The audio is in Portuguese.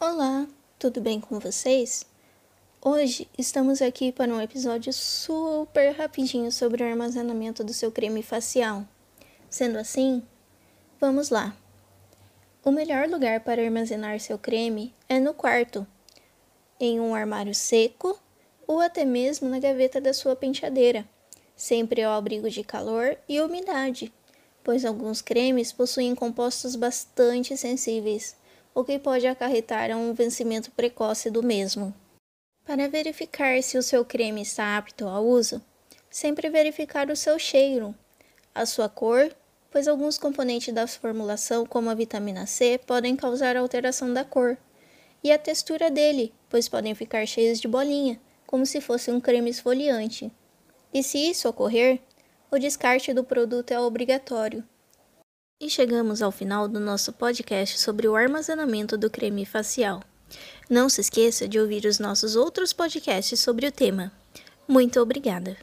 Olá, tudo bem com vocês? Hoje estamos aqui para um episódio super rapidinho sobre o armazenamento do seu creme facial. Sendo assim, vamos lá. O melhor lugar para armazenar seu creme é no quarto, em um armário seco ou até mesmo na gaveta da sua penteadeira, sempre ao abrigo de calor e umidade, pois alguns cremes possuem compostos bastante sensíveis o que pode acarretar a um vencimento precoce do mesmo. Para verificar se o seu creme está apto ao uso, sempre verificar o seu cheiro, a sua cor, pois alguns componentes da formulação, como a vitamina C, podem causar alteração da cor, e a textura dele, pois podem ficar cheios de bolinha, como se fosse um creme esfoliante. E se isso ocorrer, o descarte do produto é obrigatório. E chegamos ao final do nosso podcast sobre o armazenamento do creme facial. Não se esqueça de ouvir os nossos outros podcasts sobre o tema. Muito obrigada!